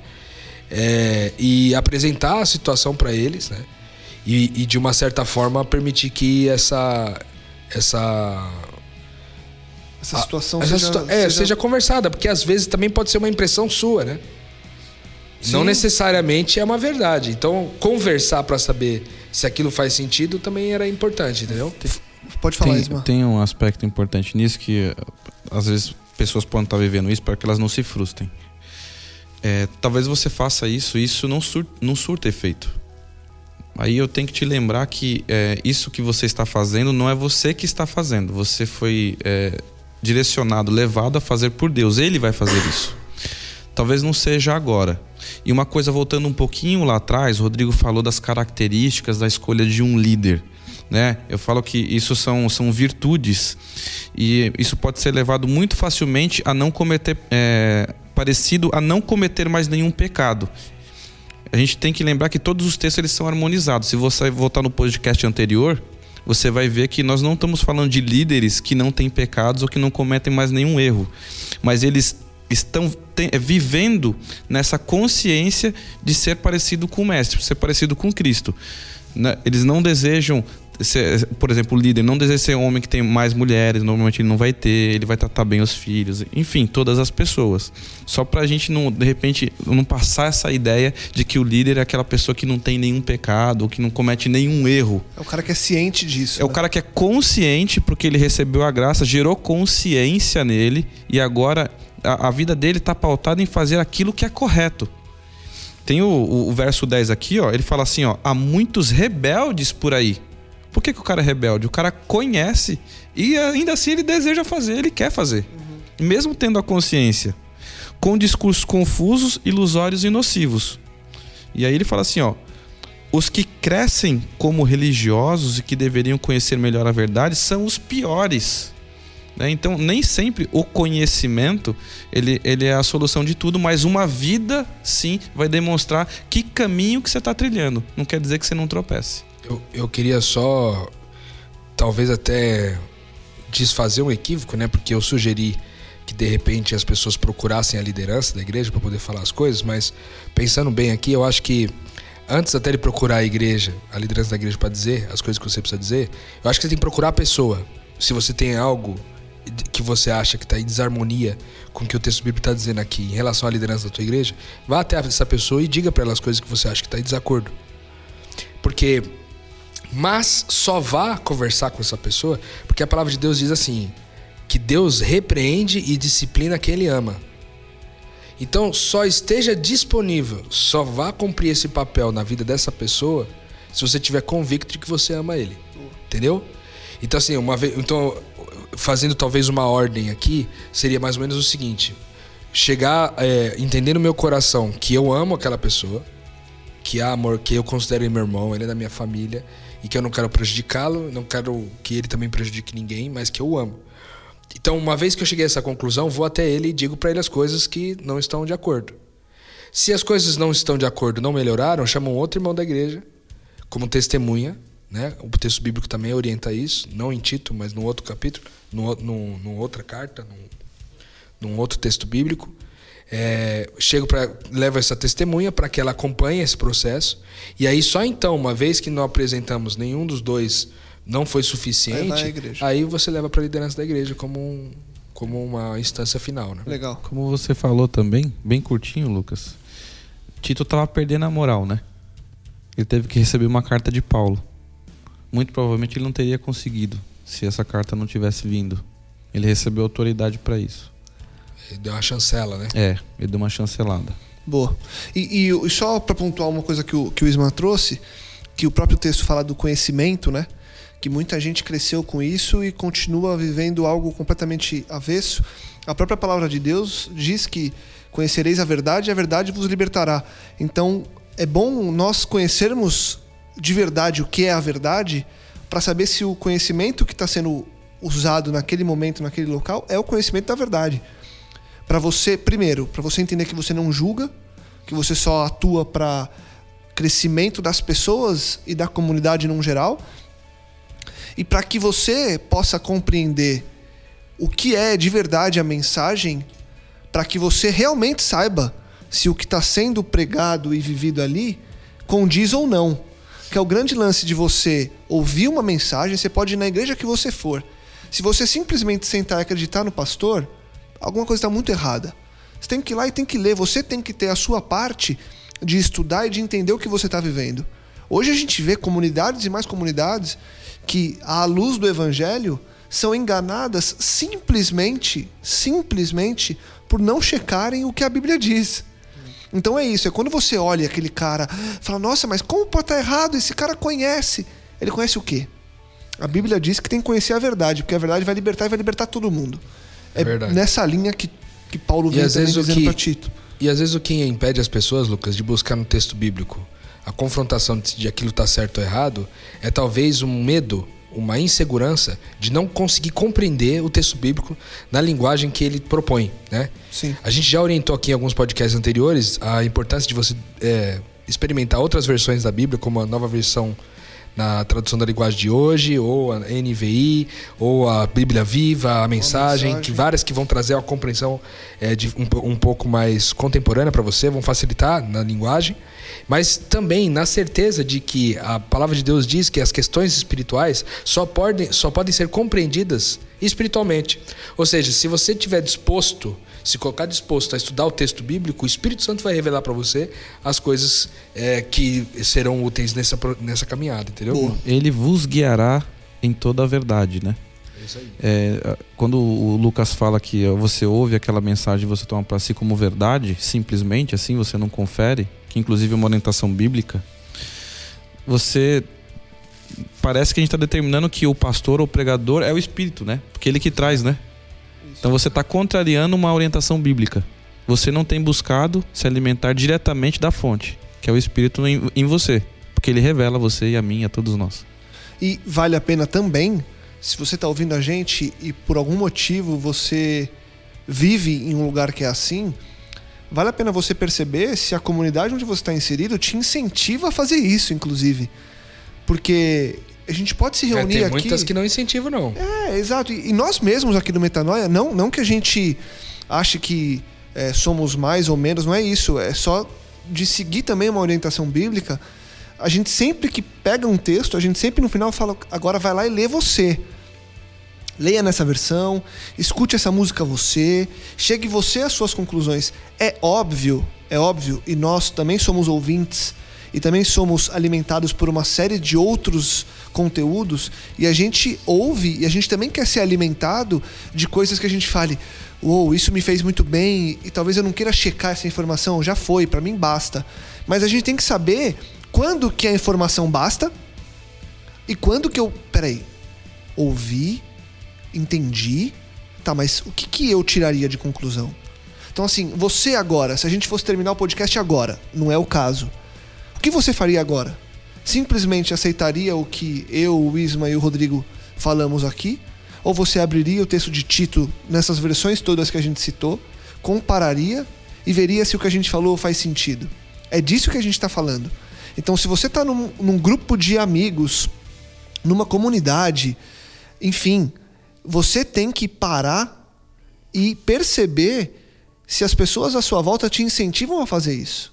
é, e apresentar a situação para eles, né? E, e, de uma certa forma permitir que essa essa essa situação a, essa seja, situa é, seja... seja... conversada, porque às vezes também pode ser uma impressão sua, né? Sim. Não necessariamente é uma verdade. Então, conversar para saber se aquilo faz sentido também era importante, entendeu? Pode falar, tem, Isma. Tem um aspecto importante nisso que às vezes pessoas podem estar vivendo isso para que elas não se frustrem. É, talvez você faça isso, isso não, sur não surta efeito. Aí eu tenho que te lembrar que é, isso que você está fazendo não é você que está fazendo. Você foi é, direcionado, levado a fazer por Deus. Ele vai fazer isso. Talvez não seja agora. E uma coisa voltando um pouquinho lá atrás, o Rodrigo falou das características da escolha de um líder. Né? Eu falo que isso são, são virtudes e isso pode ser levado muito facilmente a não cometer é, parecido a não cometer mais nenhum pecado a gente tem que lembrar que todos os textos eles são harmonizados. Se você voltar no podcast anterior, você vai ver que nós não estamos falando de líderes que não têm pecados ou que não cometem mais nenhum erro, mas eles estão vivendo nessa consciência de ser parecido com o mestre, ser parecido com Cristo. Né? Eles não desejam ser, por exemplo, o líder não deseja ser um homem que tem mais mulheres, normalmente ele não vai ter, ele vai tratar bem os filhos, enfim, todas as pessoas. Só para a gente não, de repente, não passar essa ideia de que o líder é aquela pessoa que não tem nenhum pecado, ou que não comete nenhum erro. É o cara que é ciente disso. É né? o cara que é consciente porque ele recebeu a graça, gerou consciência nele e agora a, a vida dele está pautada em fazer aquilo que é correto. Tem o, o, o verso 10 aqui, ó, ele fala assim, ó, há muitos rebeldes por aí por que, que o cara é rebelde? O cara conhece e ainda assim ele deseja fazer, ele quer fazer. Uhum. Mesmo tendo a consciência. Com discursos confusos, ilusórios e nocivos. E aí ele fala assim, ó. Os que crescem como religiosos e que deveriam conhecer melhor a verdade são os piores. Né? Então, nem sempre o conhecimento ele, ele é a solução de tudo, mas uma vida, sim, vai demonstrar que caminho que você está trilhando. Não quer dizer que você não tropece. Eu, eu queria só, talvez até desfazer um equívoco, né? Porque eu sugeri que de repente as pessoas procurassem a liderança da igreja para poder falar as coisas, mas pensando bem aqui, eu acho que antes até de procurar a igreja, a liderança da igreja para dizer as coisas que você precisa dizer, eu acho que você tem que procurar a pessoa. Se você tem algo que você acha que está em desarmonia com o que o texto bíblico está dizendo aqui em relação à liderança da tua igreja, vá até essa pessoa e diga para ela as coisas que você acha que está em desacordo. Porque mas só vá conversar com essa pessoa, porque a palavra de Deus diz assim: que Deus repreende e disciplina quem ele ama. Então, só esteja disponível, só vá cumprir esse papel na vida dessa pessoa se você tiver convicto de que você ama ele. Entendeu? Então, assim, uma vez. Então, fazendo talvez uma ordem aqui, seria mais ou menos o seguinte: chegar, é, entender no meu coração que eu amo aquela pessoa, que há amor, que eu considero meu irmão, ele é da minha família, e que eu não quero prejudicá-lo, não quero que ele também prejudique ninguém, mas que eu amo. Então, uma vez que eu cheguei a essa conclusão, vou até ele e digo para ele as coisas que não estão de acordo. Se as coisas não estão de acordo, não melhoraram, chamam outro irmão da igreja como testemunha, né? O texto bíblico também orienta isso, não em Tito, mas no outro capítulo, no, no, no outra carta, num outro texto bíblico. É, chego para levo essa testemunha para que ela acompanhe esse processo e aí só então uma vez que não apresentamos nenhum dos dois não foi suficiente, Aí aí, você leva para a liderança da igreja como, um, como uma instância final, né? Legal. Como você falou também, bem curtinho, Lucas, Tito estava perdendo a moral, né? Ele teve que receber uma carta de Paulo. Muito provavelmente ele não teria conseguido se essa carta não tivesse vindo. Ele recebeu autoridade para isso. Ele Deu uma chancela, né? É, ele deu uma chancelada. Boa. E, e- e só para pontuar uma coisa que o, que o Isma trouxe, que o próprio texto fala do conhecimento, né? Que muita gente cresceu com isso e continua vivendo algo completamente avesso. A própria palavra de Deus diz que conhecereis a verdade e a verdade vos libertará. Então, é bom nós conhecermos de verdade o que é a verdade para saber se o conhecimento que está sendo usado naquele momento, naquele local, é o conhecimento da verdade para você, primeiro, para você entender que você não julga, que você só atua para crescimento das pessoas e da comunidade num geral, e para que você possa compreender o que é de verdade a mensagem, para que você realmente saiba se o que está sendo pregado e vivido ali condiz ou não. Que é o grande lance de você ouvir uma mensagem, você pode ir na igreja que você for. Se você simplesmente sentar e acreditar no pastor, alguma coisa está muito errada. Você tem que ir lá e tem que ler. Você tem que ter a sua parte de estudar e de entender o que você está vivendo. Hoje a gente vê comunidades e mais comunidades que, à luz do evangelho, são enganadas simplesmente, simplesmente por não checarem o que a Bíblia diz. Então é isso, é quando você olha aquele cara, fala, nossa, mas como pode estar errado? Esse cara conhece. Ele conhece o quê? A Bíblia diz que tem que conhecer a verdade, porque a verdade vai libertar e vai libertar todo mundo. É, verdade. nessa linha que, que Paulo vem às vezes dizendo para Tito. E às vezes o que impede as pessoas, Lucas, de buscar no texto bíblico a confrontação de aquilo tá certo ou errado é talvez um medo, uma insegurança de não conseguir compreender o texto bíblico na linguagem que ele propõe, né? Sim. A gente já orientou aqui em alguns podcasts anteriores a importância de você é, experimentar outras versões da Bíblia, como a nova versão na tradução da linguagem de hoje, ou a NVI, ou a Bíblia Viva, a mensagem, mensagem. que várias que vão trazer uma compreensão é, de um, um pouco mais contemporânea para você, vão facilitar na linguagem, mas também na certeza de que a palavra de Deus diz que as questões espirituais só podem, só podem ser compreendidas espiritualmente. Ou seja, se você estiver disposto, se colocar disposto a estudar o texto bíblico, o Espírito Santo vai revelar para você as coisas é, que serão úteis nessa, nessa caminhada, entendeu? Boa. Ele vos guiará em toda a verdade, né? É. É, quando o Lucas fala que você ouve aquela mensagem e você toma para si como verdade, simplesmente assim, você não confere, que inclusive é uma orientação bíblica, você parece que a gente está determinando que o pastor ou pregador é o Espírito, né? Porque ele que traz, né? Então você está contrariando uma orientação bíblica. Você não tem buscado se alimentar diretamente da fonte, que é o Espírito em, em você, porque ele revela você e a mim e a todos nós. E vale a pena também se você está ouvindo a gente e por algum motivo você vive em um lugar que é assim, vale a pena você perceber se a comunidade onde você está inserido te incentiva a fazer isso, inclusive. Porque a gente pode se reunir é, tem aqui. muitas que não incentivam, não. É, exato. E nós mesmos aqui do Metanoia, não, não que a gente ache que é, somos mais ou menos, não é isso. É só de seguir também uma orientação bíblica. A gente sempre que pega um texto, a gente sempre no final fala, agora vai lá e lê você. Leia nessa versão, escute essa música você, chegue você às suas conclusões. É óbvio, é óbvio, e nós também somos ouvintes e também somos alimentados por uma série de outros conteúdos e a gente ouve e a gente também quer ser alimentado de coisas que a gente fale, uou, wow, isso me fez muito bem e talvez eu não queira checar essa informação, já foi, para mim basta. Mas a gente tem que saber quando que a informação basta e quando que eu, peraí, ouvi, entendi, tá, mas o que que eu tiraria de conclusão? Então assim, você agora, se a gente fosse terminar o podcast agora, não é o caso que você faria agora? Simplesmente aceitaria o que eu, o Isma e o Rodrigo falamos aqui? Ou você abriria o texto de Tito nessas versões todas que a gente citou, compararia e veria se o que a gente falou faz sentido? É disso que a gente está falando. Então, se você está num, num grupo de amigos, numa comunidade, enfim, você tem que parar e perceber se as pessoas à sua volta te incentivam a fazer isso.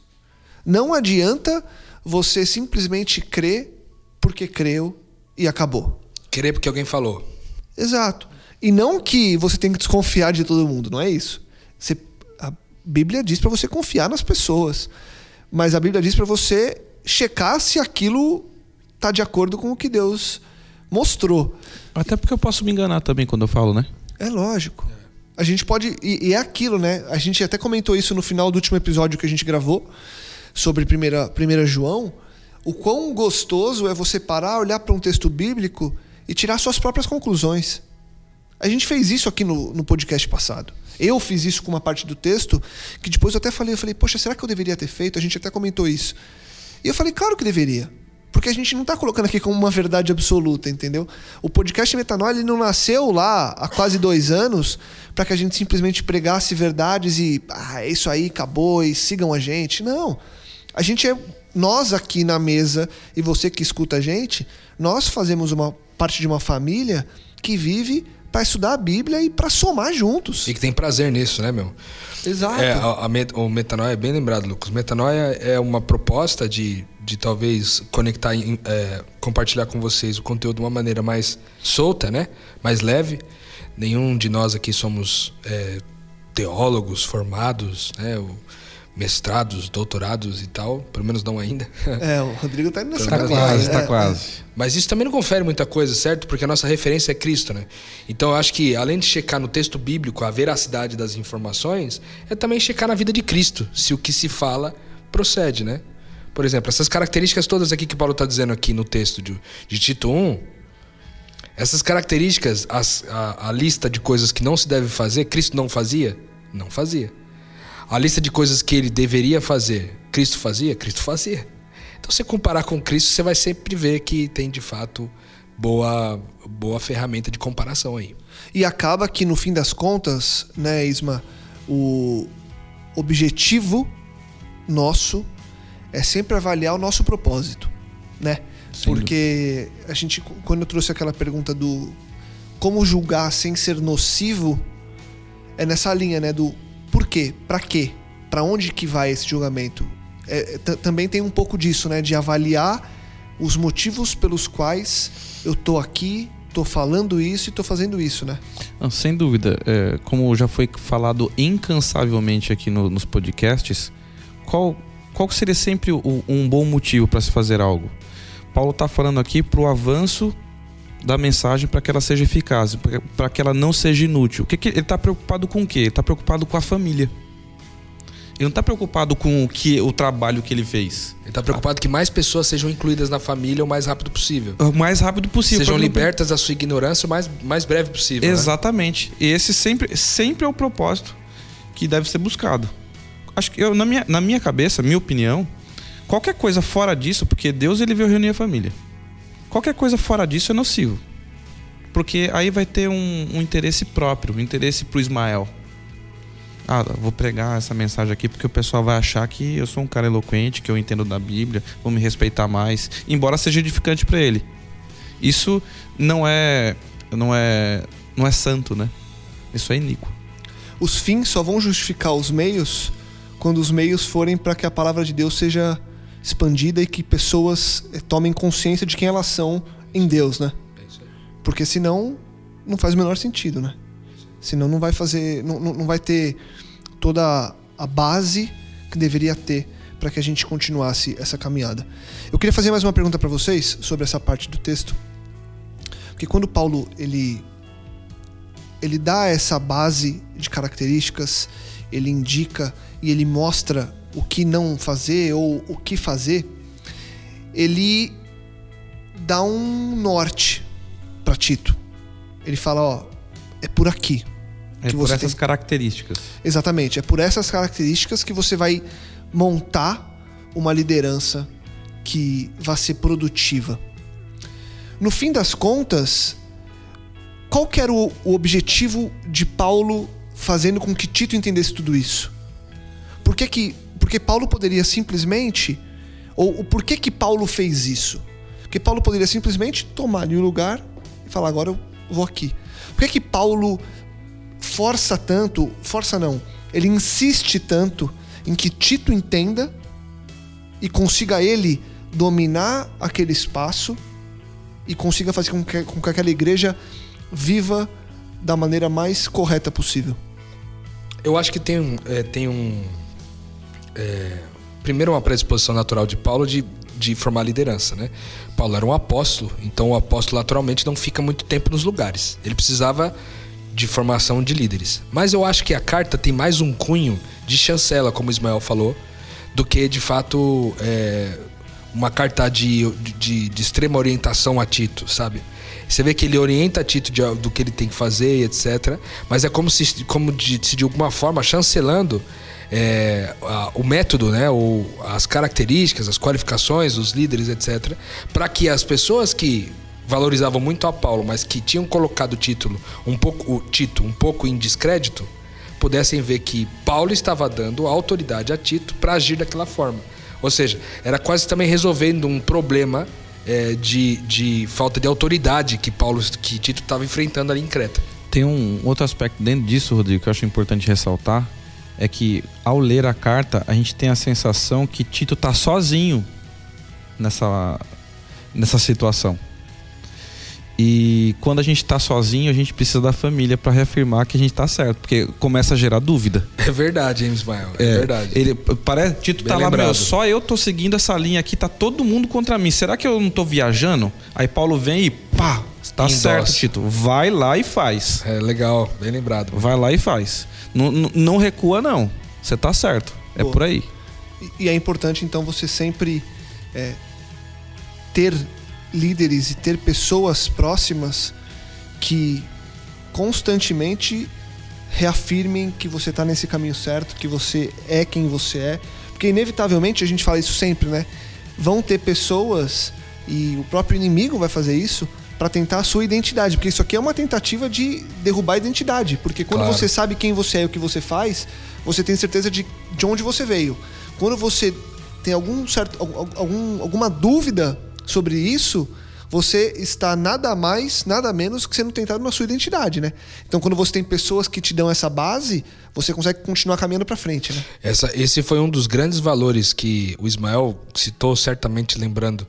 Não adianta você simplesmente crer porque creu e acabou. Crer porque alguém falou. Exato. E não que você tem que desconfiar de todo mundo, não é isso. Você, a Bíblia diz para você confiar nas pessoas, mas a Bíblia diz para você checar se aquilo está de acordo com o que Deus mostrou. Até porque eu posso me enganar também quando eu falo, né? É lógico. A gente pode. E, e é aquilo, né? A gente até comentou isso no final do último episódio que a gente gravou sobre 1 João, o quão gostoso é você parar, olhar para um texto bíblico e tirar suas próprias conclusões. A gente fez isso aqui no, no podcast passado. Eu fiz isso com uma parte do texto que depois eu até falei, eu falei, poxa, será que eu deveria ter feito? A gente até comentou isso. E eu falei, claro que deveria. Porque a gente não está colocando aqui como uma verdade absoluta, entendeu? O podcast Metanol ele não nasceu lá há quase dois anos para que a gente simplesmente pregasse verdades e ah, é isso aí, acabou e sigam a gente. Não. A gente é. Nós aqui na mesa e você que escuta a gente, nós fazemos uma parte de uma família que vive para estudar a Bíblia e para somar juntos. E que tem prazer nisso, né, meu? Exato. É, a, a, o metanoia é bem lembrado, Lucas. Metanoia é uma proposta de, de talvez conectar, é, compartilhar com vocês o conteúdo de uma maneira mais solta, né? Mais leve. Nenhum de nós aqui somos é, teólogos formados, né? O, mestrados, doutorados e tal, pelo menos não ainda. É, o Rodrigo tá indo nessa Tá quase, tá quase. Mas isso também não confere muita coisa, certo? Porque a nossa referência é Cristo, né? Então eu acho que além de checar no texto bíblico a veracidade das informações, é também checar na vida de Cristo, se o que se fala procede, né? Por exemplo, essas características todas aqui que Paulo está dizendo aqui no texto de, de Tito 1, essas características, as, a, a lista de coisas que não se deve fazer, Cristo não fazia? Não fazia. A lista de coisas que ele deveria fazer, Cristo fazia? Cristo fazia. Então, se comparar com Cristo, você vai sempre ver que tem de fato boa, boa ferramenta de comparação aí. E acaba que no fim das contas, né, Isma, o objetivo nosso é sempre avaliar o nosso propósito, né? Porque a gente, quando eu trouxe aquela pergunta do como julgar sem ser nocivo, é nessa linha, né? Do por quê? Para quê? Para onde que vai esse julgamento? É, também tem um pouco disso, né? De avaliar os motivos pelos quais eu tô aqui, tô falando isso e tô fazendo isso, né? Não, sem dúvida. É, como já foi falado incansavelmente aqui no, nos podcasts, qual, qual seria sempre o, um bom motivo para se fazer algo? Paulo está falando aqui para o avanço da mensagem para que ela seja eficaz, para que ela não seja inútil. O que, que ele está preocupado com o quê? Ele está preocupado com a família. Ele não está preocupado com o que o trabalho que ele fez. Ele está preocupado que mais pessoas sejam incluídas na família o mais rápido possível. O mais rápido possível. Sejam libertas da sua ignorância o mais, mais breve possível. Né? Exatamente. Né? E esse sempre, sempre é o propósito que deve ser buscado. Acho que eu, na, minha, na minha cabeça, minha opinião, qualquer coisa fora disso, porque Deus ele veio reunir a família. Qualquer coisa fora disso é nocivo. Porque aí vai ter um, um interesse próprio, um interesse pro Ismael. Ah, vou pregar essa mensagem aqui porque o pessoal vai achar que eu sou um cara eloquente, que eu entendo da Bíblia, vou me respeitar mais, embora seja edificante para ele. Isso não é não é não é santo, né? Isso é iníquo. Os fins só vão justificar os meios quando os meios forem para que a palavra de Deus seja expandida e que pessoas eh, tomem consciência de quem elas são em Deus, né? Porque senão não faz o menor sentido, né? Senão não vai fazer, não, não vai ter toda a base que deveria ter para que a gente continuasse essa caminhada. Eu queria fazer mais uma pergunta para vocês sobre essa parte do texto, porque quando Paulo ele ele dá essa base de características, ele indica e ele mostra o que não fazer ou o que fazer, ele dá um norte para Tito. Ele fala, ó, é por aqui. É por essas tem... características. Exatamente, é por essas características que você vai montar uma liderança que vai ser produtiva. No fim das contas, qual que era o, o objetivo de Paulo fazendo com que Tito entendesse tudo isso? Por que que, porque Paulo poderia simplesmente ou, o por que que Paulo fez isso? Porque Paulo poderia simplesmente tomar ali o lugar e falar agora eu vou aqui. Por que que Paulo força tanto, força não, ele insiste tanto em que Tito entenda e consiga ele dominar aquele espaço e consiga fazer com que, com que aquela igreja viva da maneira mais correta possível. Eu acho que tem, é, tem um. É, primeiro, uma predisposição natural de Paulo de, de formar liderança, né? Paulo era um apóstolo, então o apóstolo naturalmente não fica muito tempo nos lugares. Ele precisava de formação de líderes. Mas eu acho que a carta tem mais um cunho de chancela, como Ismael falou, do que de fato é, uma carta de, de, de extrema orientação a Tito, sabe? Você vê que ele orienta Tito de, do que ele tem que fazer, etc. Mas é como se, como de, se de alguma forma, chancelando é, a, o método, né, ou as características, as qualificações, os líderes, etc. Para que as pessoas que valorizavam muito a Paulo, mas que tinham colocado o título um pouco, o Tito um pouco em descrédito, pudessem ver que Paulo estava dando autoridade a Tito para agir daquela forma. Ou seja, era quase também resolvendo um problema é, de, de falta de autoridade que Paulo, que Tito estava enfrentando ali em Creta. Tem um outro aspecto dentro disso, Rodrigo, que eu acho importante ressaltar, é que ao ler a carta a gente tem a sensação que Tito está sozinho nessa, nessa situação. E quando a gente está sozinho, a gente precisa da família para reafirmar que a gente está certo, porque começa a gerar dúvida. É verdade, James Ismael. É, é, verdade. Ele parece, Tito Bem tá lembrado. lá, meu, só eu tô seguindo essa linha aqui, tá todo mundo contra mim. Será que eu não tô viajando? Aí Paulo vem e pá, tá certo, Tito. Vai lá e faz. É legal, bem lembrado. Vai lá e faz. Não, não recua não. Você tá certo. É por aí. E, e é importante então você sempre é, ter líderes e ter pessoas próximas que constantemente reafirmem que você está nesse caminho certo, que você é quem você é. Porque, inevitavelmente, a gente fala isso sempre, né? Vão ter pessoas, e o próprio inimigo vai fazer isso, para tentar a sua identidade. Porque isso aqui é uma tentativa de derrubar a identidade. Porque quando claro. você sabe quem você é e o que você faz, você tem certeza de, de onde você veio. Quando você tem algum certo, algum, alguma dúvida sobre isso, você está nada mais, nada menos que sendo tentado na sua identidade, né? Então, quando você tem pessoas que te dão essa base, você consegue continuar caminhando para frente, né? Essa, esse foi um dos grandes valores que o Ismael citou, certamente lembrando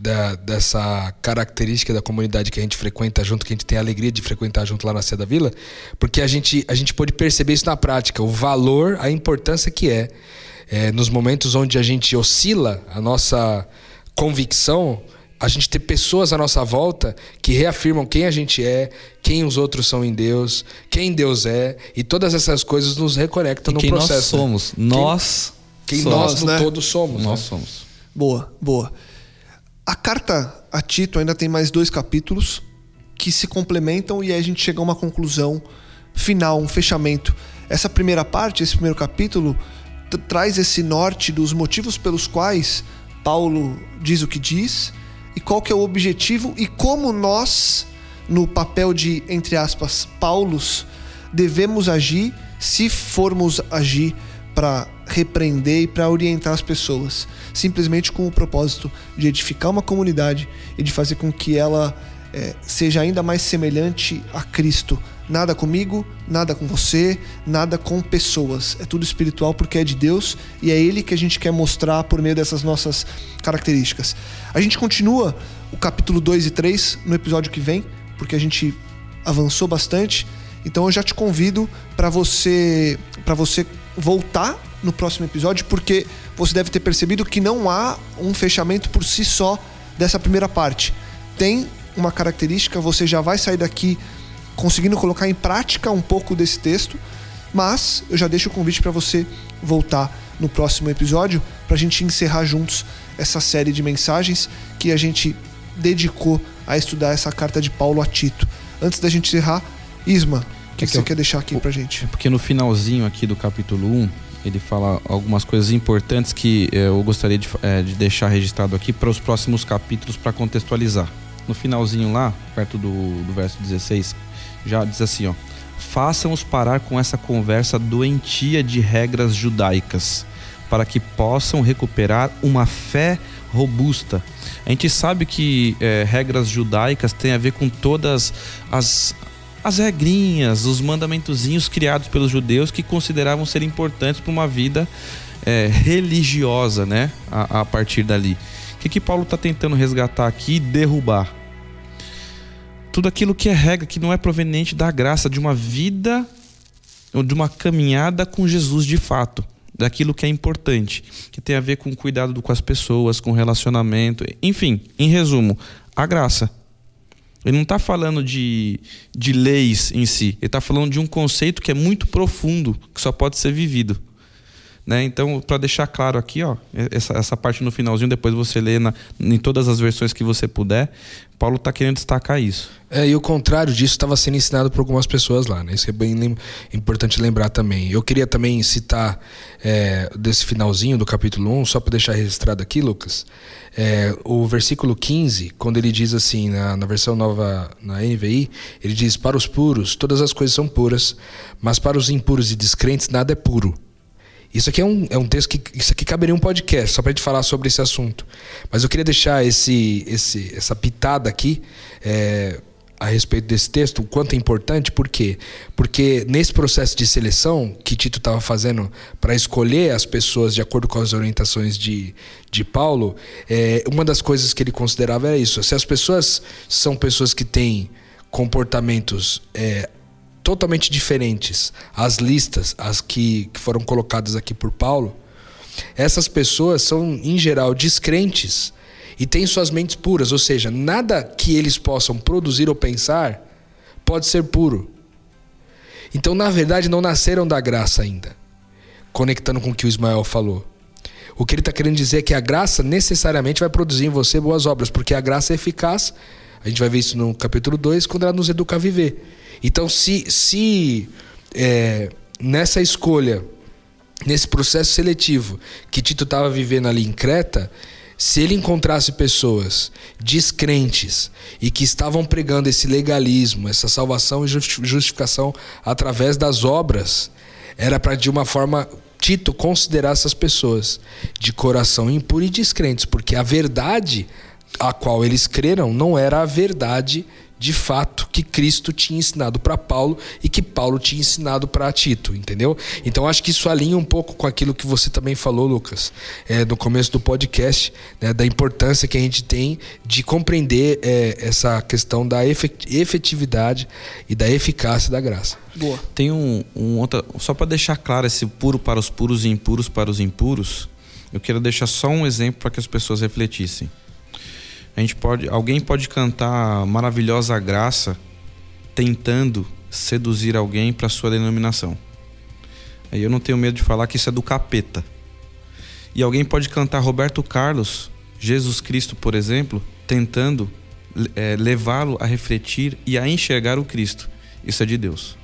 da, dessa característica da comunidade que a gente frequenta junto, que a gente tem a alegria de frequentar junto lá na Seda Vila, porque a gente, a gente pôde perceber isso na prática, o valor, a importância que é, é nos momentos onde a gente oscila a nossa convicção, a gente ter pessoas à nossa volta que reafirmam quem a gente é, quem os outros são em Deus, quem Deus é, e todas essas coisas nos reconectam e no quem processo. Nós somos. Né? Nós. Quem, quem somos, nós no né? todo somos. Nós né? somos. Boa, boa. A carta a Tito ainda tem mais dois capítulos que se complementam e aí a gente chega a uma conclusão final, um fechamento. Essa primeira parte, esse primeiro capítulo, traz esse norte dos motivos pelos quais Paulo diz o que diz e qual que é o objetivo e como nós no papel de, entre aspas, Paulos, devemos agir se formos agir para repreender e para orientar as pessoas, simplesmente com o propósito de edificar uma comunidade e de fazer com que ela é, seja ainda mais semelhante a Cristo. Nada comigo, nada com você, nada com pessoas. É tudo espiritual porque é de Deus e é Ele que a gente quer mostrar por meio dessas nossas características. A gente continua o capítulo 2 e 3 no episódio que vem, porque a gente avançou bastante. Então eu já te convido para você para você voltar no próximo episódio, porque você deve ter percebido que não há um fechamento por si só dessa primeira parte. Tem uma característica, você já vai sair daqui conseguindo colocar em prática um pouco desse texto, mas eu já deixo o convite para você voltar no próximo episódio para a gente encerrar juntos essa série de mensagens que a gente dedicou a estudar essa carta de Paulo a Tito. Antes da gente encerrar, Isma, que, é que, você eu, quer deixar aqui pra gente? É porque no finalzinho aqui do capítulo 1, ele fala algumas coisas importantes que eh, eu gostaria de, é, de deixar registrado aqui para os próximos capítulos para contextualizar. No finalzinho lá, perto do, do verso 16, já diz assim, ó: Façam-os parar com essa conversa doentia de regras judaicas, para que possam recuperar uma fé robusta. A gente sabe que é, regras judaicas têm a ver com todas as, as regrinhas, os mandamentozinhos criados pelos judeus que consideravam ser importantes para uma vida é, religiosa, né? A, a, partir dali. O que, que Paulo está tentando resgatar aqui e derrubar? Tudo aquilo que é regra, que não é proveniente da graça de uma vida ou de uma caminhada com Jesus de fato. Daquilo que é importante, que tem a ver com cuidado com as pessoas, com relacionamento, enfim, em resumo, a graça. Ele não está falando de, de leis em si, ele está falando de um conceito que é muito profundo, que só pode ser vivido. Né? Então, para deixar claro aqui, ó, essa, essa parte no finalzinho, depois você lê na, em todas as versões que você puder, Paulo está querendo destacar isso. É, e o contrário disso estava sendo ensinado por algumas pessoas lá, né? Isso é bem lem importante lembrar também. Eu queria também citar é, desse finalzinho do capítulo 1, só para deixar registrado aqui, Lucas, é, o versículo 15, quando ele diz assim, na, na versão nova, na NVI, ele diz: Para os puros, todas as coisas são puras, mas para os impuros e descrentes, nada é puro. Isso aqui é um, é um texto que isso aqui caberia um podcast só para gente falar sobre esse assunto. Mas eu queria deixar esse, esse, essa pitada aqui é, a respeito desse texto, o quanto é importante, por quê? Porque nesse processo de seleção que Tito estava fazendo para escolher as pessoas de acordo com as orientações de, de Paulo, é, uma das coisas que ele considerava era isso. Se as pessoas são pessoas que têm comportamentos é, totalmente diferentes às listas, as que, que foram colocadas aqui por Paulo, essas pessoas são, em geral, descrentes e têm suas mentes puras, ou seja, nada que eles possam produzir ou pensar pode ser puro. Então, na verdade, não nasceram da graça ainda, conectando com o que o Ismael falou. O que ele está querendo dizer é que a graça necessariamente vai produzir em você boas obras, porque a graça é eficaz. A gente vai ver isso no capítulo 2, quando ela nos educa a viver. Então, se, se é, nessa escolha, nesse processo seletivo que Tito estava vivendo ali em Creta, se ele encontrasse pessoas descrentes e que estavam pregando esse legalismo, essa salvação e justificação através das obras, era para de uma forma Tito considerar essas pessoas de coração impuro e descrentes, porque a verdade a qual eles creram não era a verdade de fato que Cristo tinha ensinado para Paulo e que Paulo tinha ensinado para Tito, entendeu? Então acho que isso alinha um pouco com aquilo que você também falou, Lucas, é, no começo do podcast, né, da importância que a gente tem de compreender é, essa questão da efetividade e da eficácia da graça. Boa. Tem um, um outra, só para deixar claro esse puro para os puros e impuros para os impuros, eu quero deixar só um exemplo para que as pessoas refletissem. A gente pode, alguém pode cantar maravilhosa graça tentando seduzir alguém para sua denominação. Aí eu não tenho medo de falar que isso é do capeta. E alguém pode cantar Roberto Carlos, Jesus Cristo, por exemplo, tentando é, levá-lo a refletir e a enxergar o Cristo. Isso é de Deus.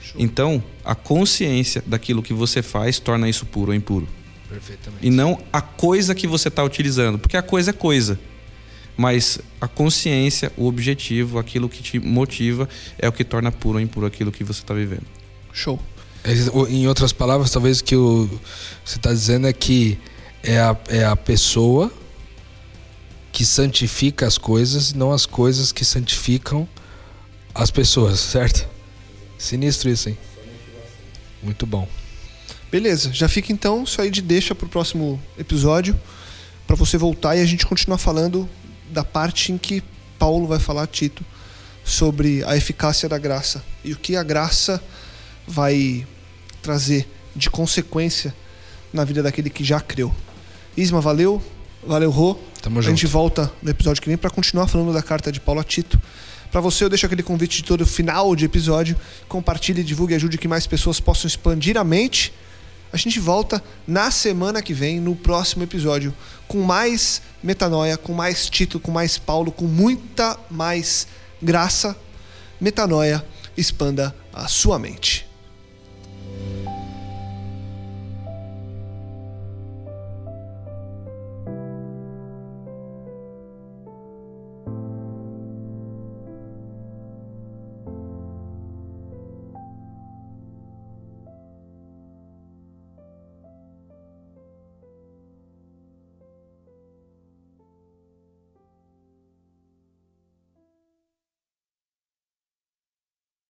Show. Então, a consciência daquilo que você faz torna isso puro ou impuro. Perfeitamente. E não a coisa que você está utilizando, porque a coisa é coisa mas a consciência, o objetivo, aquilo que te motiva é o que torna puro ou impuro aquilo que você está vivendo. Show. Em outras palavras, talvez o que o- você está dizendo é que é a, é a pessoa que santifica as coisas e não as coisas que santificam as pessoas, certo? Sinistro isso, hein? Muito bom. Beleza, já fica então isso aí de deixa pro próximo episódio para você voltar e a gente continuar falando da parte em que Paulo vai falar a Tito sobre a eficácia da graça e o que a graça vai trazer de consequência na vida daquele que já creu. Isma, valeu. Valeu, Rô. Tamo A gente junto. volta no episódio que vem para continuar falando da carta de Paulo a Tito. Para você, eu deixo aquele convite de todo final de episódio. Compartilhe, divulgue e ajude que mais pessoas possam expandir a mente. A gente volta na semana que vem, no próximo episódio, com mais metanoia, com mais Tito, com mais Paulo, com muita mais graça. Metanoia, expanda a sua mente.